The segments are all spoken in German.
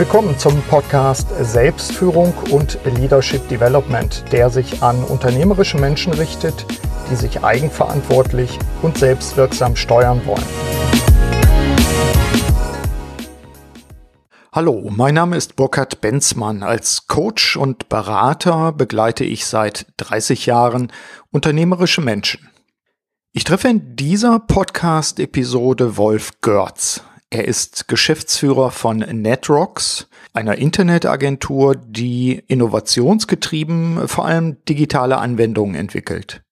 Willkommen zum Podcast Selbstführung und Leadership Development, der sich an unternehmerische Menschen richtet, die sich eigenverantwortlich und selbstwirksam steuern wollen. Hallo, mein Name ist Burkhard Benzmann. Als Coach und Berater begleite ich seit 30 Jahren unternehmerische Menschen. Ich treffe in dieser Podcast-Episode Wolf Görz. Er ist Geschäftsführer von Netrocks, einer Internetagentur, die innovationsgetrieben vor allem digitale Anwendungen entwickelt.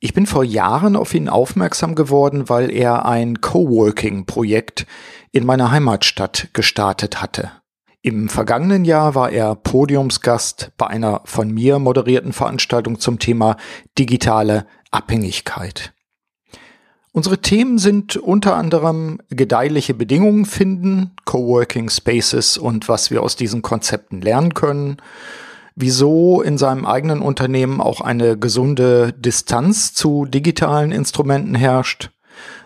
Ich bin vor Jahren auf ihn aufmerksam geworden, weil er ein Coworking-Projekt in meiner Heimatstadt gestartet hatte. Im vergangenen Jahr war er Podiumsgast bei einer von mir moderierten Veranstaltung zum Thema digitale Abhängigkeit. Unsere Themen sind unter anderem gedeihliche Bedingungen finden, Coworking Spaces und was wir aus diesen Konzepten lernen können, wieso in seinem eigenen Unternehmen auch eine gesunde Distanz zu digitalen Instrumenten herrscht,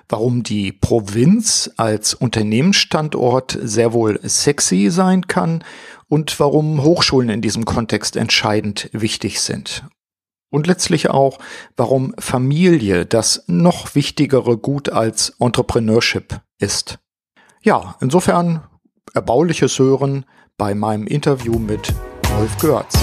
warum die Provinz als Unternehmensstandort sehr wohl sexy sein kann. Und warum Hochschulen in diesem Kontext entscheidend wichtig sind und letztlich auch, warum Familie das noch wichtigere Gut als Entrepreneurship ist. Ja, insofern erbauliches Hören bei meinem Interview mit Wolf Görz.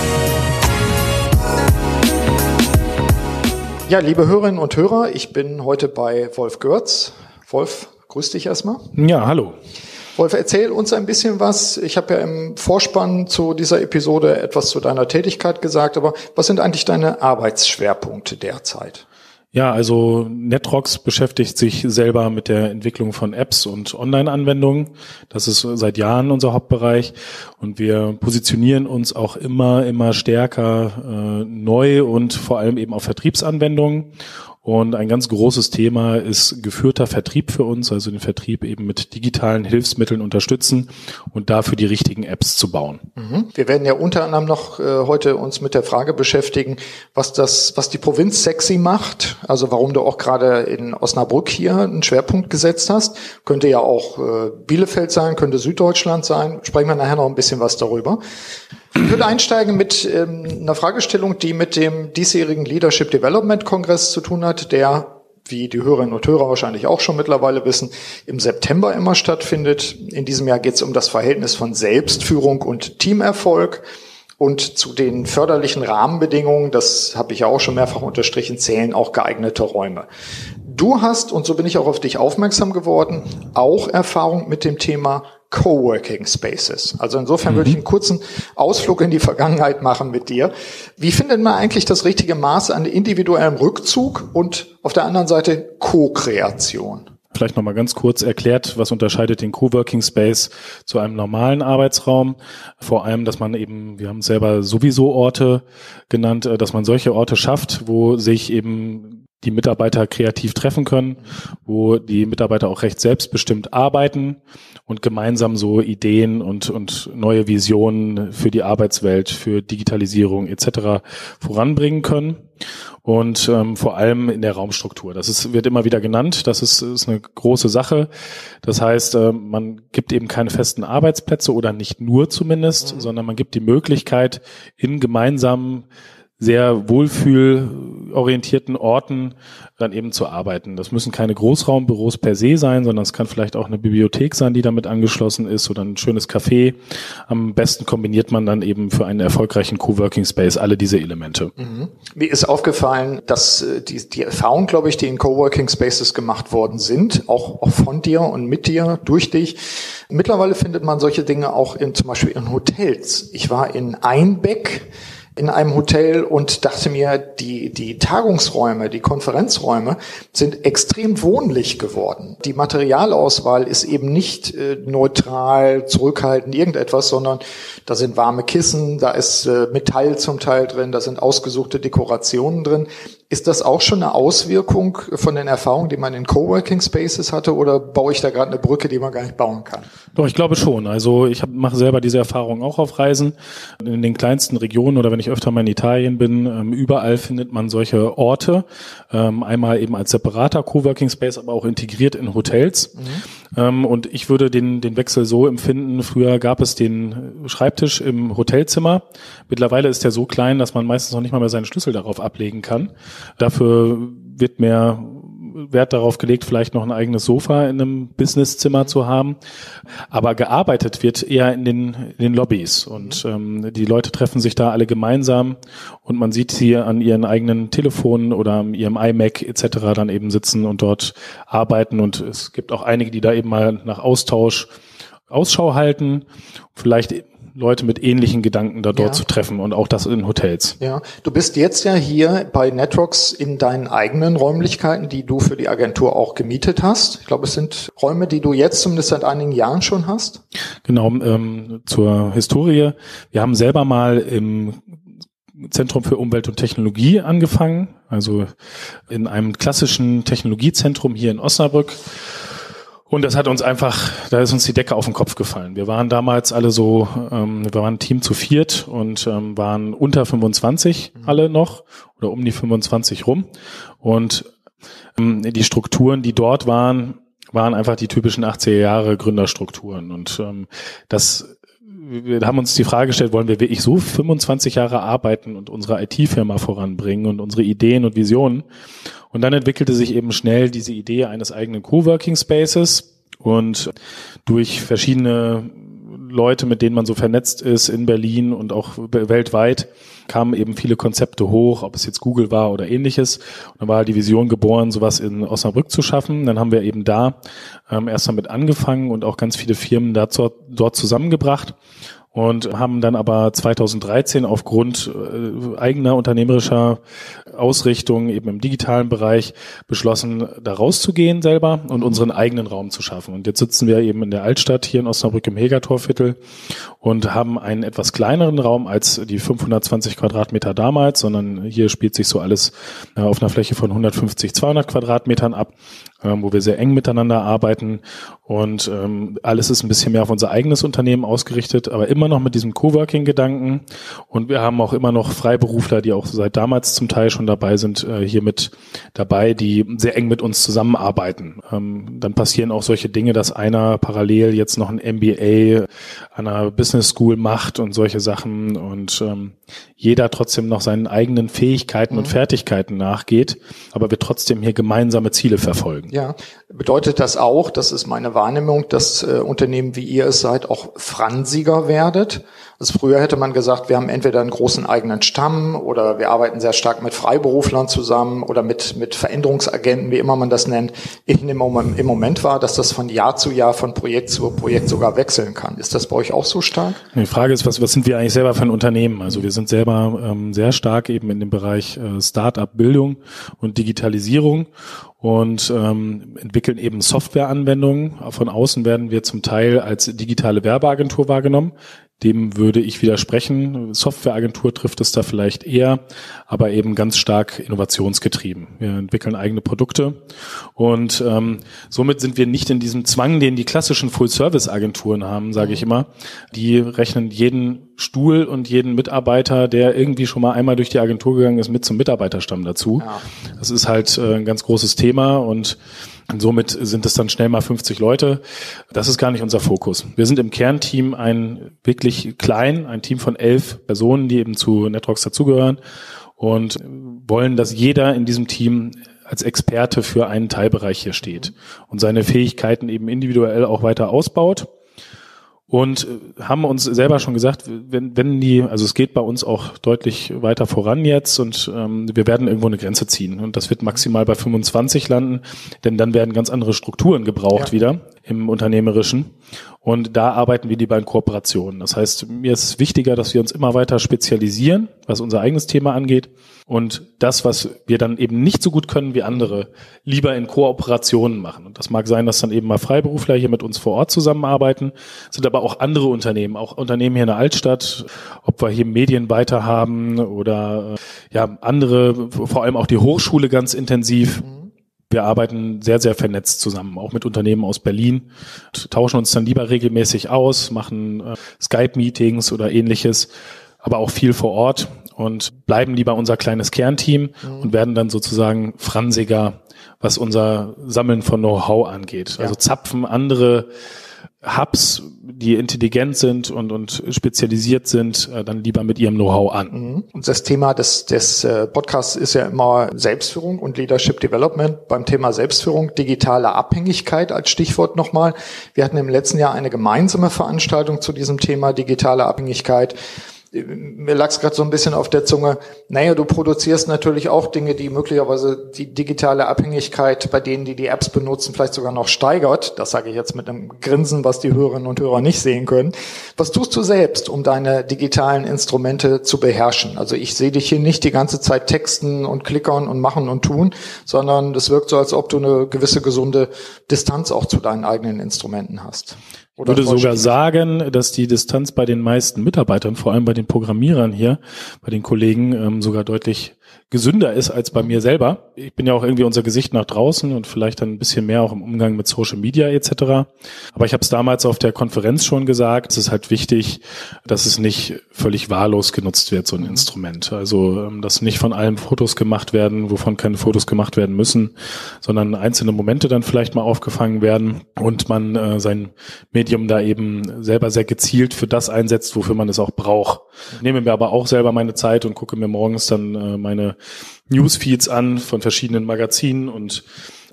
Ja, liebe Hörerinnen und Hörer, ich bin heute bei Wolf Görz. Wolf, grüß dich erstmal. Ja, hallo. Wolf, erzähl uns ein bisschen was. Ich habe ja im Vorspann zu dieser Episode etwas zu deiner Tätigkeit gesagt, aber was sind eigentlich deine Arbeitsschwerpunkte derzeit? Ja, also Netrox beschäftigt sich selber mit der Entwicklung von Apps und Online-Anwendungen. Das ist seit Jahren unser Hauptbereich und wir positionieren uns auch immer, immer stärker äh, neu und vor allem eben auf Vertriebsanwendungen und ein ganz großes Thema ist geführter Vertrieb für uns, also den Vertrieb eben mit digitalen Hilfsmitteln unterstützen und dafür die richtigen Apps zu bauen. Mhm. Wir werden ja unter anderem noch äh, heute uns mit der Frage beschäftigen, was das, was die Provinz sexy macht. Also warum du auch gerade in Osnabrück hier einen Schwerpunkt gesetzt hast. Könnte ja auch äh, Bielefeld sein, könnte Süddeutschland sein. Sprechen wir nachher noch ein bisschen was darüber. Ich würde einsteigen mit ähm, einer Fragestellung, die mit dem diesjährigen Leadership Development Kongress zu tun hat, der, wie die Hörerinnen und Hörer wahrscheinlich auch schon mittlerweile wissen, im September immer stattfindet. In diesem Jahr geht es um das Verhältnis von Selbstführung und Teamerfolg. Und zu den förderlichen Rahmenbedingungen, das habe ich ja auch schon mehrfach unterstrichen, zählen auch geeignete Räume. Du hast, und so bin ich auch auf dich aufmerksam geworden, auch Erfahrung mit dem Thema Coworking Spaces. Also insofern mhm. würde ich mhm. einen kurzen Ausflug in die Vergangenheit machen mit dir. Wie findet man eigentlich das richtige Maß an individuellem Rückzug und auf der anderen Seite Co-Kreation? Vielleicht nochmal ganz kurz erklärt, was unterscheidet den Coworking Space zu einem normalen Arbeitsraum? Vor allem, dass man eben, wir haben selber sowieso Orte genannt, äh, dass man solche Orte schafft, wo sich eben die Mitarbeiter kreativ treffen können, wo die Mitarbeiter auch recht selbstbestimmt arbeiten und gemeinsam so Ideen und, und neue Visionen für die Arbeitswelt, für Digitalisierung etc. voranbringen können. Und ähm, vor allem in der Raumstruktur. Das ist, wird immer wieder genannt. Das ist, ist eine große Sache. Das heißt, äh, man gibt eben keine festen Arbeitsplätze oder nicht nur zumindest, mhm. sondern man gibt die Möglichkeit, in gemeinsamen sehr wohlfühlorientierten Orten dann eben zu arbeiten. Das müssen keine Großraumbüros per se sein, sondern es kann vielleicht auch eine Bibliothek sein, die damit angeschlossen ist oder ein schönes Café. Am besten kombiniert man dann eben für einen erfolgreichen Coworking Space alle diese Elemente. Mhm. Mir ist aufgefallen, dass äh, die, die Erfahrung, glaube ich, die in Coworking Spaces gemacht worden sind, auch, auch von dir und mit dir, durch dich. Mittlerweile findet man solche Dinge auch in, zum Beispiel in Hotels. Ich war in Einbeck, in einem Hotel und dachte mir, die, die Tagungsräume, die Konferenzräume sind extrem wohnlich geworden. Die Materialauswahl ist eben nicht äh, neutral, zurückhaltend, irgendetwas, sondern da sind warme Kissen, da ist äh, Metall zum Teil drin, da sind ausgesuchte Dekorationen drin. Ist das auch schon eine Auswirkung von den Erfahrungen, die man in Coworking Spaces hatte, oder baue ich da gerade eine Brücke, die man gar nicht bauen kann? Doch, ich glaube schon. Also ich mache selber diese Erfahrung auch auf Reisen. In den kleinsten Regionen oder wenn ich öfter mal in Italien bin, ähm, überall findet man solche Orte. Ähm, einmal eben als separater Coworking Space, aber auch integriert in Hotels. Mhm. Ähm, und ich würde den, den Wechsel so empfinden, früher gab es den Schreibtisch im Hotelzimmer. Mittlerweile ist der so klein, dass man meistens noch nicht mal mehr seinen Schlüssel darauf ablegen kann. Dafür wird mehr Wert darauf gelegt, vielleicht noch ein eigenes Sofa in einem Businesszimmer zu haben. Aber gearbeitet wird eher in den, in den Lobbys und ähm, die Leute treffen sich da alle gemeinsam und man sieht sie an ihren eigenen Telefonen oder an ihrem iMac etc. dann eben sitzen und dort arbeiten und es gibt auch einige, die da eben mal nach Austausch Ausschau halten, vielleicht Leute mit ähnlichen Gedanken da dort ja. zu treffen und auch das in Hotels. Ja, du bist jetzt ja hier bei Netrox in deinen eigenen Räumlichkeiten, die du für die Agentur auch gemietet hast. Ich glaube, es sind Räume, die du jetzt zumindest seit einigen Jahren schon hast. Genau, ähm, zur Historie. Wir haben selber mal im Zentrum für Umwelt und Technologie angefangen, also in einem klassischen Technologiezentrum hier in Osnabrück und das hat uns einfach, da ist uns die Decke auf den Kopf gefallen. Wir waren damals alle so, ähm, wir waren ein Team zu viert und ähm, waren unter 25 mhm. alle noch oder um die 25 rum. Und ähm, die Strukturen, die dort waren, waren einfach die typischen 80er Jahre Gründerstrukturen. Und ähm, das wir haben uns die Frage gestellt, wollen wir wirklich so 25 Jahre arbeiten und unsere IT-Firma voranbringen und unsere Ideen und Visionen? Und dann entwickelte sich eben schnell diese Idee eines eigenen Coworking Spaces und durch verschiedene Leute, mit denen man so vernetzt ist in Berlin und auch weltweit, kamen eben viele Konzepte hoch, ob es jetzt Google war oder ähnliches. Und dann war die Vision geboren, sowas in Osnabrück zu schaffen. Dann haben wir eben da ähm, erst damit angefangen und auch ganz viele Firmen dazu, dort zusammengebracht und haben dann aber 2013 aufgrund äh, eigener unternehmerischer Ausrichtung eben im digitalen Bereich beschlossen, da rauszugehen selber und unseren eigenen Raum zu schaffen. Und jetzt sitzen wir eben in der Altstadt hier in Osnabrück im Hegertorviertel und haben einen etwas kleineren Raum als die 520 Quadratmeter damals, sondern hier spielt sich so alles äh, auf einer Fläche von 150, 200 Quadratmetern ab ähm, wo wir sehr eng miteinander arbeiten und ähm, alles ist ein bisschen mehr auf unser eigenes Unternehmen ausgerichtet, aber immer noch mit diesem Coworking-Gedanken und wir haben auch immer noch Freiberufler, die auch seit damals zum Teil schon dabei sind, äh, hier mit dabei, die sehr eng mit uns zusammenarbeiten. Ähm, dann passieren auch solche Dinge, dass einer parallel jetzt noch ein MBA an einer Business School macht und solche Sachen und ähm, jeder trotzdem noch seinen eigenen Fähigkeiten mhm. und Fertigkeiten nachgeht, aber wir trotzdem hier gemeinsame Ziele verfolgen. Ja, bedeutet das auch, das ist meine Wahrnehmung, dass äh, Unternehmen wie ihr es seid auch fransiger werdet? Also früher hätte man gesagt, wir haben entweder einen großen eigenen Stamm oder wir arbeiten sehr stark mit Freiberuflern zusammen oder mit, mit Veränderungsagenten, wie immer man das nennt. Ich nehme im Moment wahr, dass das von Jahr zu Jahr, von Projekt zu Projekt sogar wechseln kann. Ist das bei euch auch so stark? Die Frage ist, was, was sind wir eigentlich selber für ein Unternehmen? Also wir sind selber ähm, sehr stark eben in dem Bereich äh, Start-up-Bildung und Digitalisierung und ähm, entwickeln eben Softwareanwendungen. Von außen werden wir zum Teil als digitale Werbeagentur wahrgenommen. Dem würde ich widersprechen. Softwareagentur trifft es da vielleicht eher, aber eben ganz stark innovationsgetrieben. Wir entwickeln eigene Produkte und ähm, somit sind wir nicht in diesem Zwang, den die klassischen Full-Service-Agenturen haben, sage ich mhm. immer. Die rechnen jeden Stuhl und jeden Mitarbeiter, der irgendwie schon mal einmal durch die Agentur gegangen ist, mit zum Mitarbeiterstamm dazu. Ja. Das ist halt äh, ein ganz großes Thema und und somit sind es dann schnell mal 50 Leute. Das ist gar nicht unser Fokus. Wir sind im Kernteam ein wirklich klein, ein Team von elf Personen, die eben zu Netrox dazugehören und wollen, dass jeder in diesem Team als Experte für einen Teilbereich hier steht und seine Fähigkeiten eben individuell auch weiter ausbaut und äh, haben uns selber schon gesagt, wenn, wenn die, also es geht bei uns auch deutlich weiter voran jetzt und ähm, wir werden irgendwo eine Grenze ziehen und das wird maximal bei 25 landen, denn dann werden ganz andere Strukturen gebraucht ja. wieder im Unternehmerischen und da arbeiten wir lieber in Kooperationen. Das heißt, mir ist es wichtiger, dass wir uns immer weiter spezialisieren, was unser eigenes Thema angeht und das, was wir dann eben nicht so gut können wie andere, lieber in Kooperationen machen. Und das mag sein, dass dann eben mal Freiberufler hier mit uns vor Ort zusammenarbeiten, sind aber auch andere Unternehmen, auch Unternehmen hier in der Altstadt, ob wir hier Medien weiter haben oder äh, ja andere, vor allem auch die Hochschule ganz intensiv. Wir arbeiten sehr, sehr vernetzt zusammen, auch mit Unternehmen aus Berlin, tauschen uns dann lieber regelmäßig aus, machen äh, Skype-Meetings oder ähnliches aber auch viel vor Ort und bleiben lieber unser kleines Kernteam mhm. und werden dann sozusagen fransiger, was unser Sammeln von Know-how angeht. Ja. Also zapfen andere Hubs, die intelligent sind und, und spezialisiert sind, äh, dann lieber mit ihrem Know-how an. Mhm. Und das Thema des, des äh, Podcasts ist ja immer Selbstführung und Leadership Development. Beim Thema Selbstführung, digitale Abhängigkeit als Stichwort nochmal. Wir hatten im letzten Jahr eine gemeinsame Veranstaltung zu diesem Thema digitale Abhängigkeit mir lag es gerade so ein bisschen auf der Zunge, naja, du produzierst natürlich auch Dinge, die möglicherweise die digitale Abhängigkeit bei denen, die die Apps benutzen, vielleicht sogar noch steigert. Das sage ich jetzt mit einem Grinsen, was die Hörerinnen und Hörer nicht sehen können. Was tust du selbst, um deine digitalen Instrumente zu beherrschen? Also ich sehe dich hier nicht die ganze Zeit texten und klickern und machen und tun, sondern das wirkt so, als ob du eine gewisse gesunde Distanz auch zu deinen eigenen Instrumenten hast. Ich würde sogar sagen, dass die Distanz bei den meisten Mitarbeitern, vor allem bei den Programmierern hier, bei den Kollegen, ähm, sogar deutlich gesünder ist als bei mir selber. Ich bin ja auch irgendwie unser Gesicht nach draußen und vielleicht dann ein bisschen mehr auch im Umgang mit Social Media etc. Aber ich habe es damals auf der Konferenz schon gesagt, es ist halt wichtig, dass es nicht völlig wahllos genutzt wird, so ein Instrument. Also ähm, dass nicht von allem Fotos gemacht werden, wovon keine Fotos gemacht werden müssen, sondern einzelne Momente dann vielleicht mal aufgefangen werden und man äh, sein Medium da eben selber sehr gezielt für das einsetzt, wofür man es auch braucht. Ich nehme mir aber auch selber meine Zeit und gucke mir morgens dann äh, meine Newsfeeds an von verschiedenen Magazinen und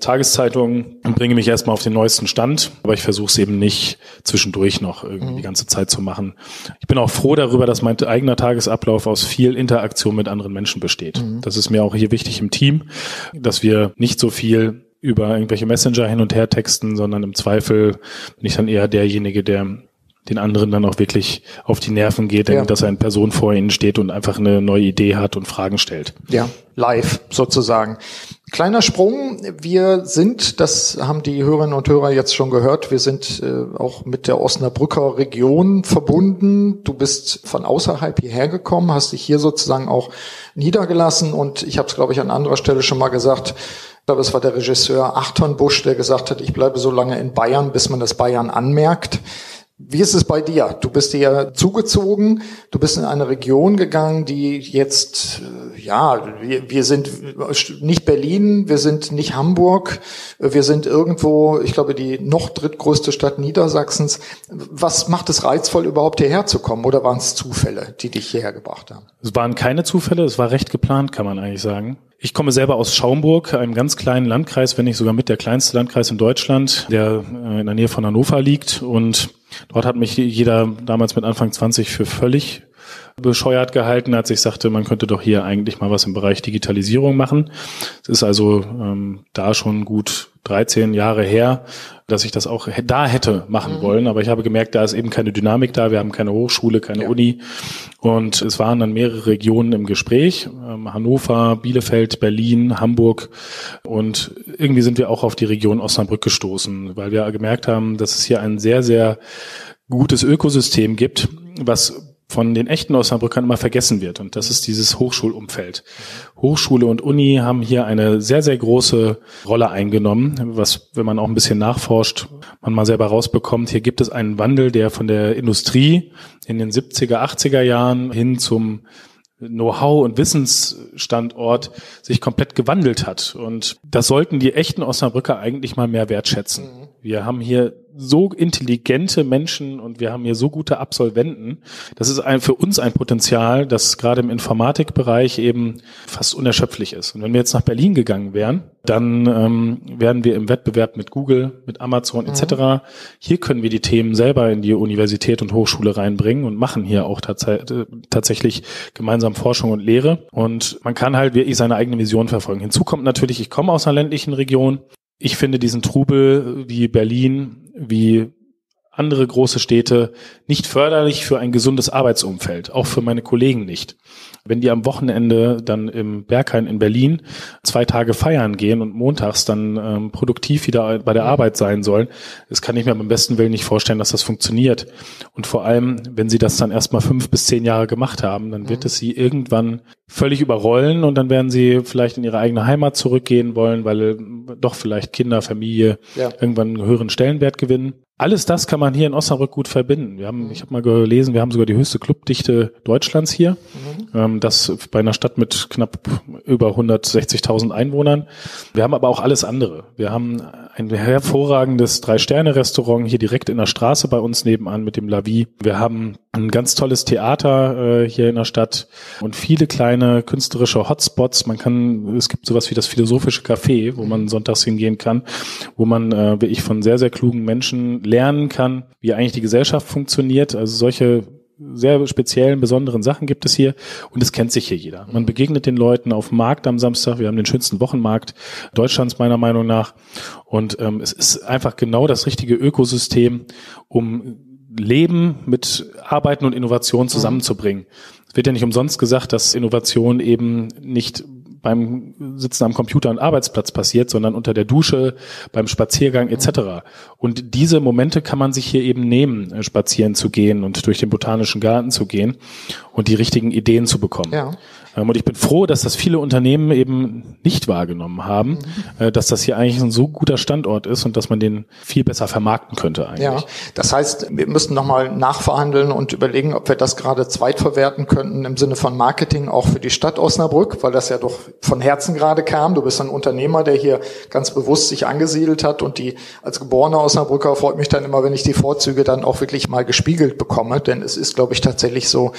Tageszeitungen und bringe mich erstmal auf den neuesten Stand, aber ich versuche es eben nicht zwischendurch noch irgendwie mhm. die ganze Zeit zu machen. Ich bin auch froh darüber, dass mein eigener Tagesablauf aus viel Interaktion mit anderen Menschen besteht. Mhm. Das ist mir auch hier wichtig im Team, dass wir nicht so viel über irgendwelche Messenger hin und her texten, sondern im Zweifel bin ich dann eher derjenige, der den anderen dann auch wirklich auf die Nerven geht, ja. dass eine Person vor ihnen steht und einfach eine neue Idee hat und Fragen stellt. Ja, live sozusagen. Kleiner Sprung. Wir sind, das haben die Hörerinnen und Hörer jetzt schon gehört, wir sind äh, auch mit der Osnabrücker Region verbunden. Du bist von außerhalb hierher gekommen, hast dich hier sozusagen auch niedergelassen und ich habe es, glaube ich, an anderer Stelle schon mal gesagt, ich glaube, es war der Regisseur Achton Busch, der gesagt hat, ich bleibe so lange in Bayern, bis man das Bayern anmerkt. Wie ist es bei dir? Du bist dir zugezogen, du bist in eine Region gegangen, die jetzt, äh, ja, wir, wir sind nicht Berlin, wir sind nicht Hamburg, wir sind irgendwo, ich glaube, die noch drittgrößte Stadt Niedersachsens. Was macht es reizvoll, überhaupt hierher zu kommen oder waren es Zufälle, die dich hierher gebracht haben? Es waren keine Zufälle, es war recht geplant, kann man eigentlich sagen. Ich komme selber aus Schaumburg, einem ganz kleinen Landkreis, wenn nicht sogar mit der kleinste Landkreis in Deutschland, der äh, in der Nähe von Hannover liegt. Und Dort hat mich jeder damals mit Anfang 20 für völlig bescheuert gehalten, als ich sagte, man könnte doch hier eigentlich mal was im Bereich Digitalisierung machen. Es ist also ähm, da schon gut 13 Jahre her, dass ich das auch da hätte machen mhm. wollen. Aber ich habe gemerkt, da ist eben keine Dynamik da. Wir haben keine Hochschule, keine ja. Uni. Und es waren dann mehrere Regionen im Gespräch. Ähm, Hannover, Bielefeld, Berlin, Hamburg. Und irgendwie sind wir auch auf die Region Osnabrück gestoßen, weil wir gemerkt haben, dass es hier ein sehr, sehr gutes Ökosystem gibt, was von den echten Osnabrückern immer vergessen wird. Und das ist dieses Hochschulumfeld. Hochschule und Uni haben hier eine sehr, sehr große Rolle eingenommen, was, wenn man auch ein bisschen nachforscht, man mal selber rausbekommt. Hier gibt es einen Wandel, der von der Industrie in den 70er, 80er Jahren hin zum Know-how und Wissensstandort sich komplett gewandelt hat. Und das sollten die echten Osnabrücker eigentlich mal mehr wertschätzen. Mhm. Wir haben hier so intelligente Menschen und wir haben hier so gute Absolventen. Das ist ein, für uns ein Potenzial, das gerade im Informatikbereich eben fast unerschöpflich ist. Und wenn wir jetzt nach Berlin gegangen wären, dann ähm, wären wir im Wettbewerb mit Google, mit Amazon etc. Mhm. Hier können wir die Themen selber in die Universität und Hochschule reinbringen und machen hier auch tats tatsächlich gemeinsam Forschung und Lehre. Und man kann halt wirklich seine eigene Vision verfolgen. Hinzu kommt natürlich, ich komme aus einer ländlichen Region ich finde diesen Trubel wie Berlin, wie andere große Städte nicht förderlich für ein gesundes Arbeitsumfeld, auch für meine Kollegen nicht. Wenn die am Wochenende dann im Berghain in Berlin zwei Tage feiern gehen und montags dann ähm, produktiv wieder bei der Arbeit sein sollen, das kann ich mir beim besten Willen nicht vorstellen, dass das funktioniert. Und vor allem, wenn sie das dann erstmal fünf bis zehn Jahre gemacht haben, dann wird es sie irgendwann völlig überrollen und dann werden sie vielleicht in ihre eigene Heimat zurückgehen wollen, weil doch vielleicht Kinder, Familie ja. irgendwann einen höheren Stellenwert gewinnen. Alles das kann man hier in Osnabrück gut verbinden. Wir haben, ich habe mal gelesen, wir haben sogar die höchste Clubdichte Deutschlands hier. Mhm. Das bei einer Stadt mit knapp über 160.000 Einwohnern. Wir haben aber auch alles andere. Wir haben ein hervorragendes Drei-Sterne-Restaurant hier direkt in der Straße bei uns nebenan mit dem Lavi. Wir haben ein ganz tolles Theater äh, hier in der Stadt und viele kleine künstlerische Hotspots. Man kann, es gibt sowas wie das philosophische Café, wo man sonntags hingehen kann, wo man, äh, wie ich, von sehr, sehr klugen Menschen lernen kann, wie eigentlich die Gesellschaft funktioniert. Also solche sehr speziellen, besonderen Sachen gibt es hier und es kennt sich hier jeder. Man begegnet den Leuten auf dem Markt am Samstag. Wir haben den schönsten Wochenmarkt Deutschlands meiner Meinung nach und ähm, es ist einfach genau das richtige Ökosystem, um Leben mit Arbeiten und Innovation zusammenzubringen. Es wird ja nicht umsonst gesagt, dass Innovation eben nicht beim Sitzen am Computer und Arbeitsplatz passiert, sondern unter der Dusche, beim Spaziergang etc. Und diese Momente kann man sich hier eben nehmen, äh, spazieren zu gehen und durch den botanischen Garten zu gehen und die richtigen Ideen zu bekommen. Ja. Ähm, und ich bin froh, dass das viele Unternehmen eben nicht wahrgenommen haben, mhm. dass das hier eigentlich ein so guter Standort ist und dass man den viel besser vermarkten könnte eigentlich. Ja, das heißt, wir müssten nochmal nachverhandeln und überlegen, ob wir das gerade zweitverwerten könnten im Sinne von Marketing auch für die Stadt Osnabrück, weil das ja doch von Herzen gerade kam. Du bist ein Unternehmer, der hier ganz bewusst sich angesiedelt hat und die als geborener Osnabrücker freut mich dann immer, wenn ich die Vorzüge dann auch wirklich mal gespiegelt bekomme, denn es ist, glaube ich, tatsächlich so,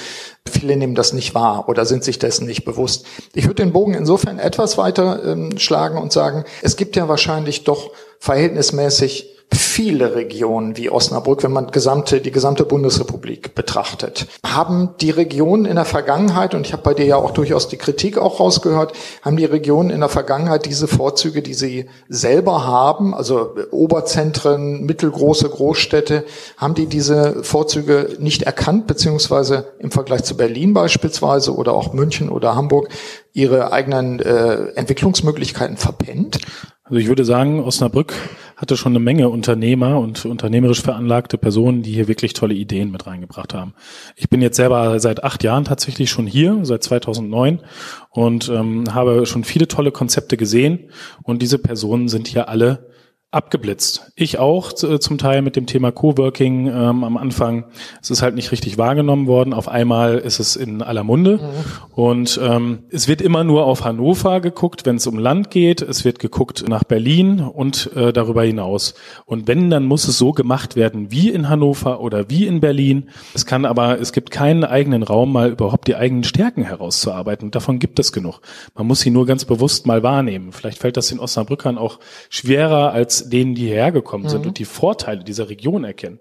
viele nehmen das nicht wahr oder sind sich dessen nicht bewusst. Ich würde den Bogen insofern etwas weiter ähm, schlagen und sagen, es gibt ja wahrscheinlich doch verhältnismäßig viele Regionen wie Osnabrück, wenn man gesamte, die gesamte Bundesrepublik betrachtet. Haben die Regionen in der Vergangenheit, und ich habe bei dir ja auch durchaus die Kritik auch rausgehört, haben die Regionen in der Vergangenheit diese Vorzüge, die sie selber haben, also Oberzentren, mittelgroße Großstädte, haben die diese Vorzüge nicht erkannt, beziehungsweise im Vergleich zu Berlin beispielsweise oder auch München oder Hamburg ihre eigenen äh, Entwicklungsmöglichkeiten verpennt? Also ich würde sagen, Osnabrück hatte schon eine Menge Unternehmer und unternehmerisch veranlagte Personen, die hier wirklich tolle Ideen mit reingebracht haben. Ich bin jetzt selber seit acht Jahren tatsächlich schon hier, seit 2009 und ähm, habe schon viele tolle Konzepte gesehen und diese Personen sind hier alle abgeblitzt. Ich auch äh, zum Teil mit dem Thema Coworking ähm, am Anfang. Es ist halt nicht richtig wahrgenommen worden. Auf einmal ist es in aller Munde mhm. und ähm, es wird immer nur auf Hannover geguckt, wenn es um Land geht. Es wird geguckt nach Berlin und äh, darüber hinaus. Und wenn, dann muss es so gemacht werden wie in Hannover oder wie in Berlin. Es kann aber, es gibt keinen eigenen Raum, mal überhaupt die eigenen Stärken herauszuarbeiten. Und davon gibt es genug. Man muss sie nur ganz bewusst mal wahrnehmen. Vielleicht fällt das den Osnabrückern auch schwerer als denen, die hierher gekommen sind mhm. und die Vorteile dieser Region erkennen.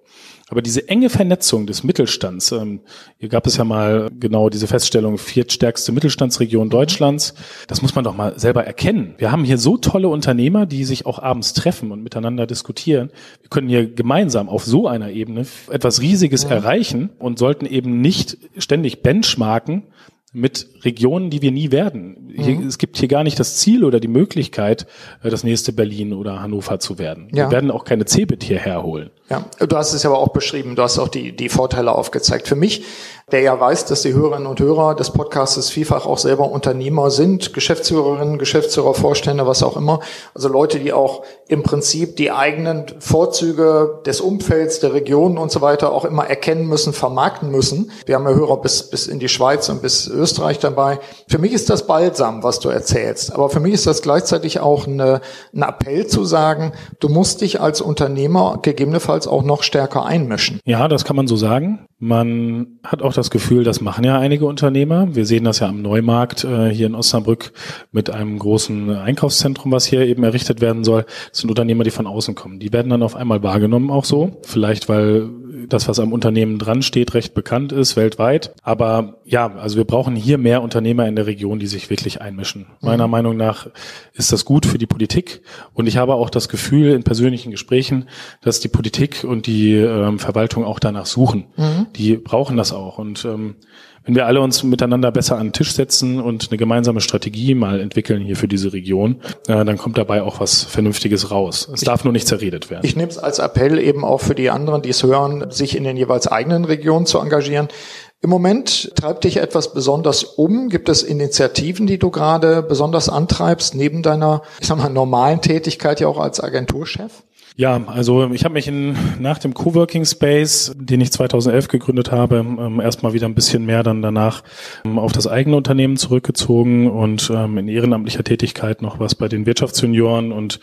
Aber diese enge Vernetzung des Mittelstands, ähm, hier gab es ja mal genau diese Feststellung, viertstärkste Mittelstandsregion mhm. Deutschlands, das muss man doch mal selber erkennen. Wir haben hier so tolle Unternehmer, die sich auch abends treffen und miteinander diskutieren. Wir können hier gemeinsam auf so einer Ebene etwas Riesiges mhm. erreichen und sollten eben nicht ständig benchmarken, mit Regionen, die wir nie werden. Hier, mhm. Es gibt hier gar nicht das Ziel oder die Möglichkeit, äh, das nächste Berlin oder Hannover zu werden. Ja. Wir werden auch keine Cebit hierher holen. Ja, du hast es aber auch beschrieben, du hast auch die, die Vorteile aufgezeigt. Für mich, der ja weiß, dass die Hörerinnen und Hörer des Podcasts vielfach auch selber Unternehmer sind, Geschäftsführerinnen, Geschäftsführer, Vorstände, was auch immer. Also Leute, die auch im Prinzip die eigenen Vorzüge des Umfelds, der Regionen und so weiter auch immer erkennen müssen, vermarkten müssen. Wir haben ja Hörer bis, bis in die Schweiz und bis Österreich dabei. Für mich ist das balsam, was du erzählst. Aber für mich ist das gleichzeitig auch eine, ein Appell zu sagen, du musst dich als Unternehmer gegebenenfalls gegebenenfalls auch noch stärker einmischen. Ja, das kann man so sagen. Man hat auch das Gefühl, das machen ja einige Unternehmer. Wir sehen das ja am Neumarkt äh, hier in Osnabrück mit einem großen Einkaufszentrum, was hier eben errichtet werden soll. Das sind Unternehmer, die von außen kommen. Die werden dann auf einmal wahrgenommen auch so. Vielleicht, weil das, was am Unternehmen dran steht, recht bekannt ist weltweit. Aber ja, also wir brauchen hier mehr Unternehmer in der Region, die sich wirklich einmischen. Meiner mhm. Meinung nach ist das gut für die Politik. Und ich habe auch das Gefühl in persönlichen Gesprächen, dass die Politik und die ähm, Verwaltung auch danach suchen. Mhm. Die brauchen das auch. Und ähm, wenn wir alle uns miteinander besser an den Tisch setzen und eine gemeinsame Strategie mal entwickeln hier für diese Region, äh, dann kommt dabei auch was Vernünftiges raus. Es ich, darf nur nicht zerredet werden. Ich nehme es als Appell eben auch für die anderen, die es hören, sich in den jeweils eigenen Regionen zu engagieren. Im Moment treibt dich etwas besonders um. Gibt es Initiativen, die du gerade besonders antreibst, neben deiner, ich sag mal, normalen Tätigkeit ja auch als Agenturchef? Ja, also ich habe mich in, nach dem Coworking Space, den ich 2011 gegründet habe, ähm, erstmal wieder ein bisschen mehr dann danach ähm, auf das eigene Unternehmen zurückgezogen und ähm, in ehrenamtlicher Tätigkeit noch was bei den Wirtschaftsjunioren und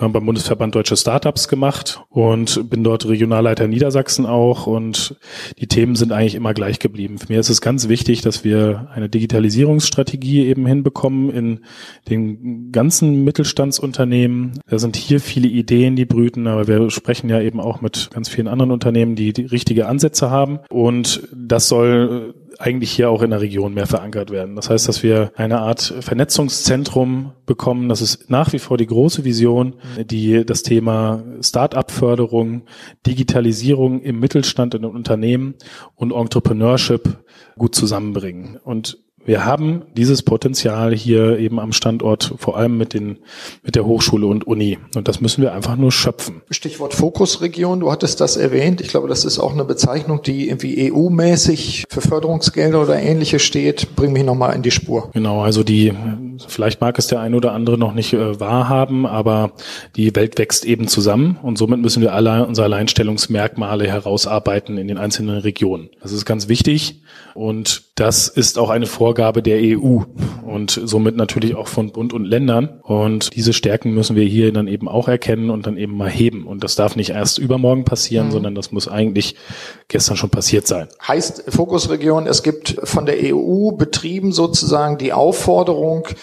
äh, beim Bundesverband Deutsche Startups gemacht und bin dort Regionalleiter Niedersachsen auch und die Themen sind eigentlich immer gleich geblieben. Für mir ist es ganz wichtig, dass wir eine Digitalisierungsstrategie eben hinbekommen in den ganzen Mittelstandsunternehmen. Da sind hier viele Ideen, die brüten Instituten, aber wir sprechen ja eben auch mit ganz vielen anderen Unternehmen, die, die richtige Ansätze haben. Und das soll eigentlich hier auch in der Region mehr verankert werden. Das heißt, dass wir eine Art Vernetzungszentrum bekommen. Das ist nach wie vor die große Vision, die das Thema Start-up-Förderung, Digitalisierung im Mittelstand in den Unternehmen und Entrepreneurship gut zusammenbringen. Und wir haben dieses Potenzial hier eben am Standort, vor allem mit den, mit der Hochschule und Uni. Und das müssen wir einfach nur schöpfen. Stichwort Fokusregion, du hattest das erwähnt. Ich glaube, das ist auch eine Bezeichnung, die irgendwie EU-mäßig für Förderungsgelder oder ähnliche steht. Bring mich nochmal in die Spur. Genau, also die, vielleicht mag es der ein oder andere noch nicht äh, wahrhaben, aber die Welt wächst eben zusammen und somit müssen wir alle unsere Alleinstellungsmerkmale herausarbeiten in den einzelnen Regionen. Das ist ganz wichtig und das ist auch eine Vorgabe, der EU und somit natürlich auch von Bund und Ländern. Und diese Stärken müssen wir hier dann eben auch erkennen und dann eben mal heben. Und das darf nicht erst übermorgen passieren, mhm. sondern das muss eigentlich gestern schon passiert sein. Heißt Fokusregion, es gibt von der EU betrieben sozusagen die Aufforderung,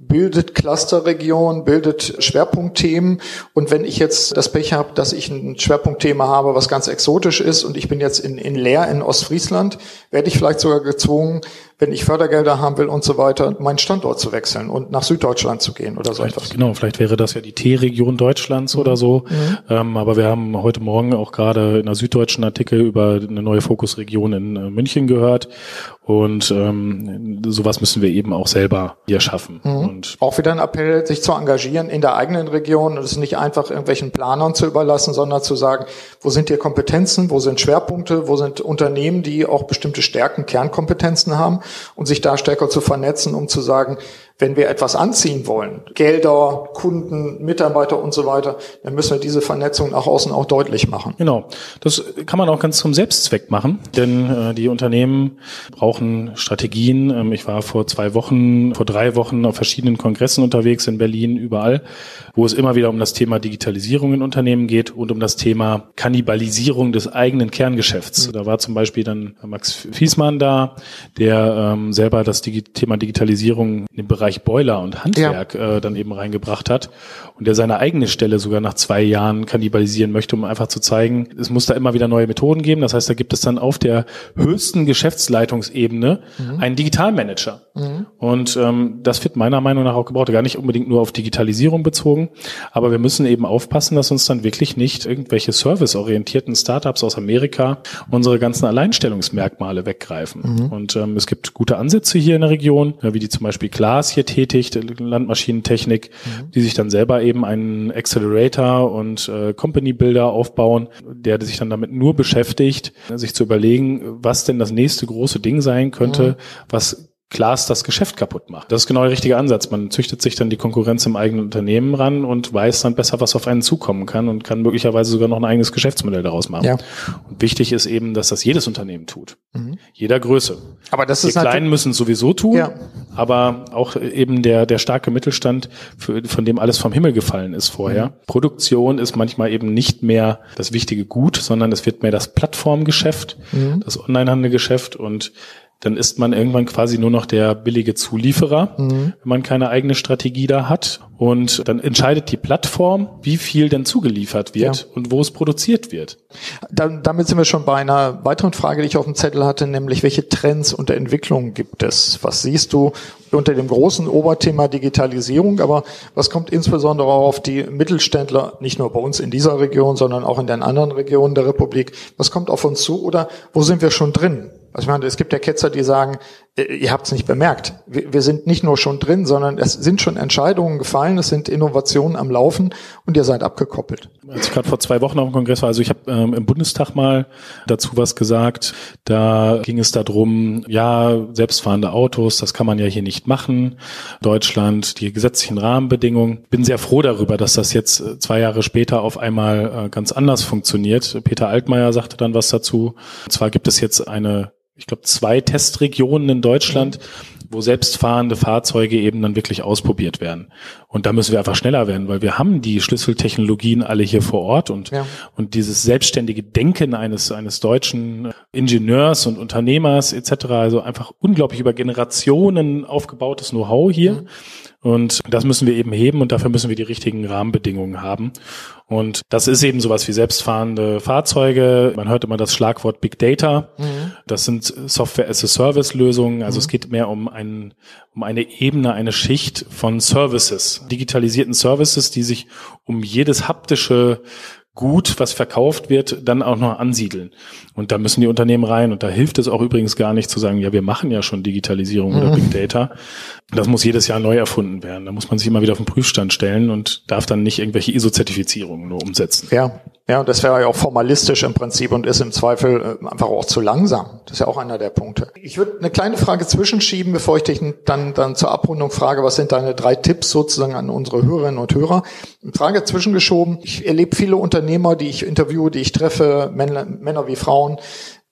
bildet Clusterregion, bildet Schwerpunktthemen. Und wenn ich jetzt das Pech habe, dass ich ein Schwerpunktthema habe, was ganz exotisch ist und ich bin jetzt in, in Leer in Ostfriesland, werde ich vielleicht sogar gezwungen, wenn ich Fördergelder haben will und so weiter, meinen Standort zu wechseln und nach Süddeutschland zu gehen oder so etwas. Genau, vielleicht wäre das ja die T-Region Deutschlands mhm. oder so. Mhm. Ähm, aber wir haben heute Morgen auch gerade in einer süddeutschen Artikel über eine neue Fokusregion in äh, München gehört. Und ähm, sowas müssen wir eben auch selber hier schaffen. Mhm. Und auch wieder ein Appell, sich zu engagieren in der eigenen Region und es nicht einfach irgendwelchen Planern zu überlassen, sondern zu sagen, wo sind hier Kompetenzen, wo sind Schwerpunkte, wo sind Unternehmen, die auch bestimmte Stärken, Kernkompetenzen haben und sich da stärker zu vernetzen, um zu sagen, wenn wir etwas anziehen wollen, Gelder, Kunden, Mitarbeiter und so weiter, dann müssen wir diese Vernetzung nach außen auch deutlich machen. Genau. Das kann man auch ganz zum Selbstzweck machen, denn äh, die Unternehmen brauchen Strategien. Ähm, ich war vor zwei Wochen, vor drei Wochen auf verschiedenen Kongressen unterwegs in Berlin, überall, wo es immer wieder um das Thema Digitalisierung in Unternehmen geht und um das Thema Kannibalisierung des eigenen Kerngeschäfts. Mhm. Da war zum Beispiel dann Max Fiesmann da, der ähm, selber das Digi Thema Digitalisierung in dem Bereich Bereich Boiler und Handwerk ja. äh, dann eben reingebracht hat und der seine eigene Stelle sogar nach zwei Jahren kannibalisieren möchte, um einfach zu zeigen, es muss da immer wieder neue Methoden geben. Das heißt, da gibt es dann auf der höchsten Geschäftsleitungsebene mhm. einen Digitalmanager. Mhm. Und ähm, das wird meiner Meinung nach auch gebraucht, gar nicht unbedingt nur auf Digitalisierung bezogen, aber wir müssen eben aufpassen, dass uns dann wirklich nicht irgendwelche serviceorientierten Startups aus Amerika unsere ganzen Alleinstellungsmerkmale weggreifen. Mhm. Und ähm, es gibt gute Ansätze hier in der Region, wie die zum Beispiel Glas hier tätigt, Landmaschinentechnik, mhm. die sich dann selber eben einen Accelerator und äh, Company Builder aufbauen, der sich dann damit nur beschäftigt, sich zu überlegen, was denn das nächste große Ding sein könnte, mhm. was Glas das Geschäft kaputt macht. Das ist genau der richtige Ansatz. Man züchtet sich dann die Konkurrenz im eigenen Unternehmen ran und weiß dann besser, was auf einen zukommen kann und kann möglicherweise sogar noch ein eigenes Geschäftsmodell daraus machen. Ja. Und wichtig ist eben, dass das jedes Unternehmen tut. Mhm. Jeder Größe. Aber das die ist Kleinen müssen es sowieso tun, ja. aber auch eben der, der starke Mittelstand, für, von dem alles vom Himmel gefallen ist vorher. Mhm. Produktion ist manchmal eben nicht mehr das wichtige Gut, sondern es wird mehr das Plattformgeschäft, mhm. das Onlinehandelgeschäft und dann ist man irgendwann quasi nur noch der billige Zulieferer, mhm. wenn man keine eigene Strategie da hat. Und dann entscheidet die Plattform, wie viel denn zugeliefert wird ja. und wo es produziert wird. Da, damit sind wir schon bei einer weiteren Frage, die ich auf dem Zettel hatte, nämlich welche Trends und Entwicklungen gibt es? Was siehst du unter dem großen Oberthema Digitalisierung, aber was kommt insbesondere auch auf die Mittelständler, nicht nur bei uns in dieser Region, sondern auch in den anderen Regionen der Republik, was kommt auf uns zu oder wo sind wir schon drin? Also ich meine, es gibt ja Ketzer, die sagen, ihr habt es nicht bemerkt. Wir, wir, sind nicht nur schon drin, sondern es sind schon Entscheidungen gefallen, es sind Innovationen am Laufen und ihr seid abgekoppelt. Als ich gerade vor zwei Wochen auf dem Kongress war, also ich habe ähm, im Bundestag mal dazu was gesagt. Da ging es darum, ja, selbstfahrende Autos, das kann man ja hier nicht machen. Deutschland, die gesetzlichen Rahmenbedingungen. Bin sehr froh darüber, dass das jetzt äh, zwei Jahre später auf einmal äh, ganz anders funktioniert. Peter Altmaier sagte dann was dazu. Und zwar gibt es jetzt eine ich glaube, zwei Testregionen in Deutschland, wo selbstfahrende Fahrzeuge eben dann wirklich ausprobiert werden. Und da müssen wir einfach schneller werden, weil wir haben die Schlüsseltechnologien alle hier vor Ort und, ja. und dieses selbstständige Denken eines, eines deutschen Ingenieurs und Unternehmers etc., also einfach unglaublich über Generationen aufgebautes Know-how hier. Mhm. Und das müssen wir eben heben und dafür müssen wir die richtigen Rahmenbedingungen haben. Und das ist eben sowas wie selbstfahrende Fahrzeuge. Man hört immer das Schlagwort Big Data. Mhm. Das sind Software as a Service Lösungen. Also mhm. es geht mehr um einen, um eine Ebene, eine Schicht von Services, digitalisierten Services, die sich um jedes haptische Gut, was verkauft wird, dann auch noch ansiedeln. Und da müssen die Unternehmen rein. Und da hilft es auch übrigens gar nicht zu sagen, ja, wir machen ja schon Digitalisierung mhm. oder Big Data. Das muss jedes Jahr neu erfunden werden. Da muss man sich immer wieder auf den Prüfstand stellen und darf dann nicht irgendwelche ISO-Zertifizierungen nur umsetzen. Ja, ja, und das wäre ja auch formalistisch im Prinzip und ist im Zweifel äh, einfach auch zu langsam. Das ist ja auch einer der Punkte. Ich würde eine kleine Frage zwischenschieben, bevor ich dich dann, dann zur Abrundung frage, was sind deine drei Tipps sozusagen an unsere Hörerinnen und Hörer? Eine Frage zwischengeschoben. Ich erlebe viele Unternehmer, die ich interviewe, die ich treffe, Männer, Männer wie Frauen,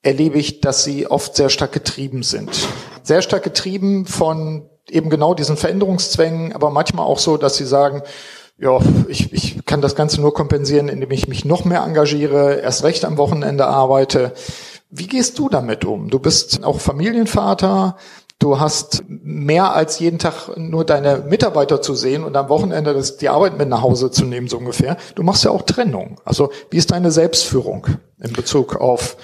erlebe ich, dass sie oft sehr stark getrieben sind. Sehr stark getrieben von eben genau diesen Veränderungszwängen, aber manchmal auch so, dass sie sagen, ja, ich, ich kann das Ganze nur kompensieren, indem ich mich noch mehr engagiere, erst recht am Wochenende arbeite. Wie gehst du damit um? Du bist auch Familienvater, du hast mehr als jeden Tag nur deine Mitarbeiter zu sehen und am Wochenende das, die Arbeit mit nach Hause zu nehmen, so ungefähr. Du machst ja auch Trennung. Also wie ist deine Selbstführung in Bezug auf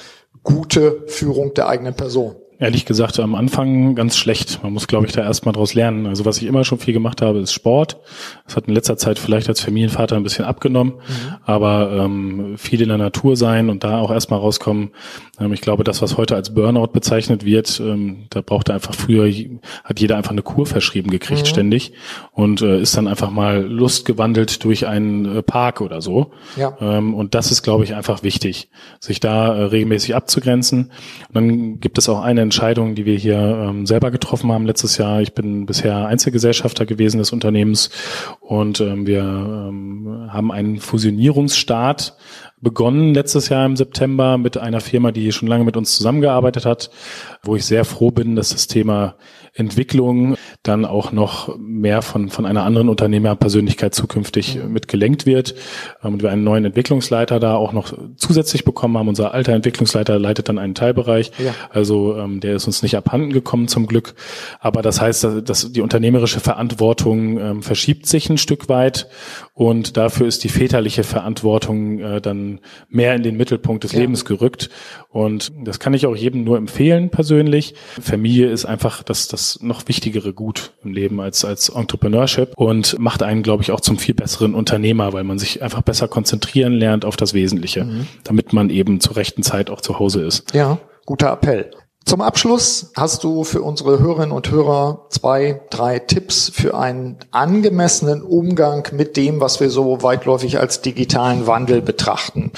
gute Führung der eigenen Person? Ehrlich gesagt, am Anfang ganz schlecht. Man muss, glaube ich, da erstmal draus lernen. Also was ich immer schon viel gemacht habe, ist Sport. Das hat in letzter Zeit vielleicht als Familienvater ein bisschen abgenommen, mhm. aber ähm, viel in der Natur sein und da auch erstmal rauskommen. Ähm, ich glaube, das, was heute als Burnout bezeichnet wird, ähm, da braucht er einfach früher, hat jeder einfach eine Kur verschrieben gekriegt mhm. ständig und äh, ist dann einfach mal lustgewandelt durch einen äh, Park oder so. Ja. Ähm, und das ist, glaube ich, einfach wichtig, sich da äh, regelmäßig abzugrenzen. Und dann gibt es auch eine Entscheidungen, die wir hier ähm, selber getroffen haben letztes Jahr. Ich bin bisher Einzelgesellschafter gewesen des Unternehmens und ähm, wir ähm, haben einen Fusionierungsstart begonnen letztes Jahr im September mit einer Firma, die schon lange mit uns zusammengearbeitet hat, wo ich sehr froh bin, dass das Thema Entwicklung dann auch noch mehr von, von einer anderen Unternehmerpersönlichkeit zukünftig mhm. mitgelenkt wird. Ähm, und wir einen neuen Entwicklungsleiter da auch noch zusätzlich bekommen haben. Unser alter Entwicklungsleiter leitet dann einen Teilbereich. Ja. Also ähm, der ist uns nicht abhanden gekommen zum Glück. Aber das heißt, dass die unternehmerische Verantwortung ähm, verschiebt sich ein Stück weit und dafür ist die väterliche Verantwortung äh, dann mehr in den Mittelpunkt des ja. Lebens gerückt. Und das kann ich auch jedem nur empfehlen persönlich. Familie ist einfach das, das noch wichtigere Gut im Leben als, als Entrepreneurship und macht einen, glaube ich, auch zum viel besseren Unternehmer, weil man sich einfach besser konzentrieren lernt auf das Wesentliche, mhm. damit man eben zur rechten Zeit auch zu Hause ist. Ja, guter Appell. Zum Abschluss hast du für unsere Hörerinnen und Hörer zwei, drei Tipps für einen angemessenen Umgang mit dem, was wir so weitläufig als digitalen Wandel betrachten.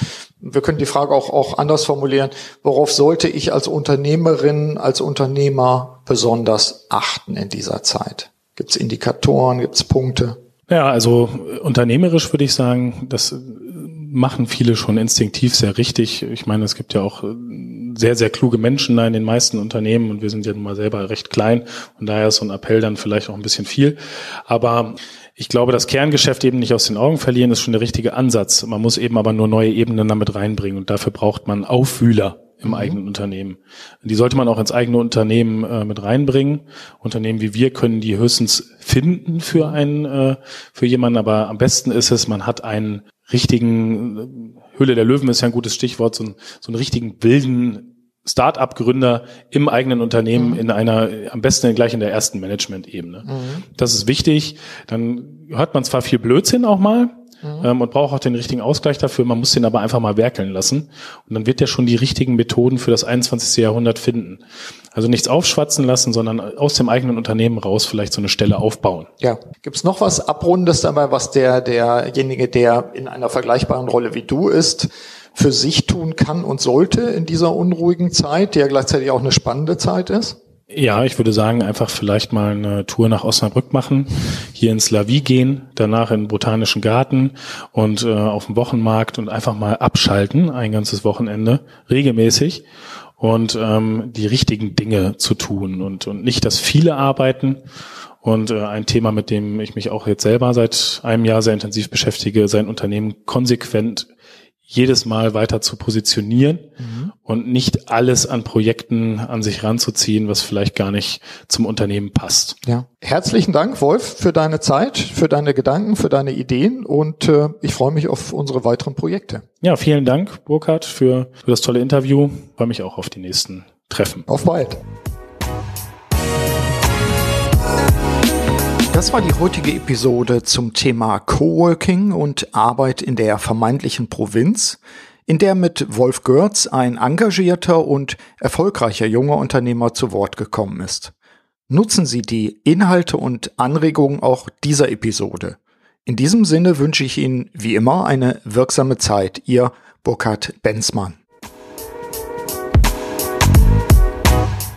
Wir können die Frage auch, auch anders formulieren. Worauf sollte ich als Unternehmerin, als Unternehmer besonders achten in dieser Zeit? Gibt es Indikatoren, gibt es Punkte? Ja, also unternehmerisch würde ich sagen, das machen viele schon instinktiv sehr richtig. Ich meine, es gibt ja auch sehr, sehr kluge Menschen da in den meisten Unternehmen und wir sind ja nun mal selber recht klein und daher ist so ein Appell dann vielleicht auch ein bisschen viel. Aber ich glaube, das Kerngeschäft eben nicht aus den Augen verlieren, ist schon der richtige Ansatz. Man muss eben aber nur neue Ebenen damit reinbringen und dafür braucht man Aufwühler im mhm. eigenen Unternehmen. Die sollte man auch ins eigene Unternehmen äh, mit reinbringen. Unternehmen wie wir können die höchstens finden für einen, äh, für jemanden, aber am besten ist es, man hat einen richtigen, Höhle der Löwen ist ja ein gutes Stichwort, so, einen, so einen richtigen wilden Start-up-Gründer im eigenen Unternehmen mhm. in einer, am besten gleich in der ersten Management-Ebene. Mhm. Das ist wichtig. Dann hört man zwar viel Blödsinn auch mal, mhm. ähm, und braucht auch den richtigen Ausgleich dafür. Man muss den aber einfach mal werkeln lassen. Und dann wird er schon die richtigen Methoden für das 21. Jahrhundert finden. Also nichts aufschwatzen lassen, sondern aus dem eigenen Unternehmen raus vielleicht so eine Stelle aufbauen. Ja. Gibt es noch was Abrundes dabei, was der, derjenige, der in einer vergleichbaren Rolle wie du ist, für sich tun kann und sollte in dieser unruhigen Zeit, die ja gleichzeitig auch eine spannende Zeit ist? Ja, ich würde sagen, einfach vielleicht mal eine Tour nach Osnabrück machen, hier ins Lavie gehen, danach in den Botanischen Garten und äh, auf dem Wochenmarkt und einfach mal abschalten, ein ganzes Wochenende, regelmäßig und ähm, die richtigen Dinge zu tun und, und nicht das viele Arbeiten. Und äh, ein Thema, mit dem ich mich auch jetzt selber seit einem Jahr sehr intensiv beschäftige, sein Unternehmen konsequent jedes Mal weiter zu positionieren mhm. und nicht alles an Projekten an sich ranzuziehen, was vielleicht gar nicht zum Unternehmen passt. Ja. Herzlichen Dank, Wolf, für deine Zeit, für deine Gedanken, für deine Ideen und äh, ich freue mich auf unsere weiteren Projekte. Ja, vielen Dank, Burkhard, für, für das tolle Interview. Ich freue mich auch auf die nächsten Treffen. Auf bald. Das war die heutige Episode zum Thema Coworking und Arbeit in der vermeintlichen Provinz, in der mit Wolf Görz ein engagierter und erfolgreicher junger Unternehmer zu Wort gekommen ist. Nutzen Sie die Inhalte und Anregungen auch dieser Episode. In diesem Sinne wünsche ich Ihnen wie immer eine wirksame Zeit. Ihr Burkhard Benzmann.